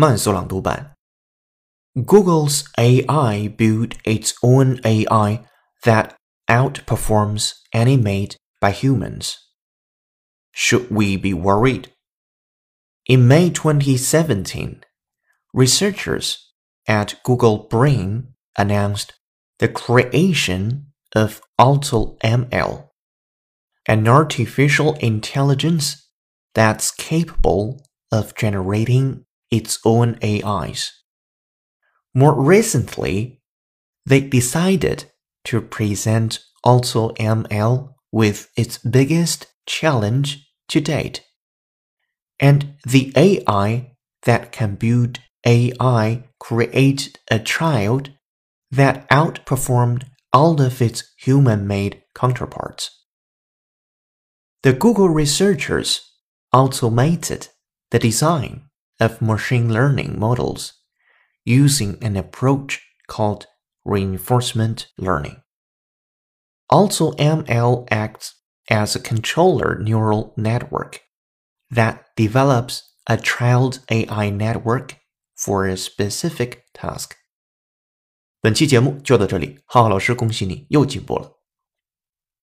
慢速朗读版。Google's AI built its own AI that outperforms any made by humans. Should we be worried? In May 2017, researchers at Google Brain announced the creation of AutoML, an artificial intelligence that's capable of generating its own AIs. More recently, they decided to present AutoML with its biggest challenge to date. And the AI that can build AI created a child that outperformed all of its human made counterparts. The Google researchers automated the design of machine learning models using an approach called reinforcement learning. AutoML acts as a controller neural network that develops a child AI network for a specific task。本期节目就到这里，浩浩老师，恭喜你又进步了。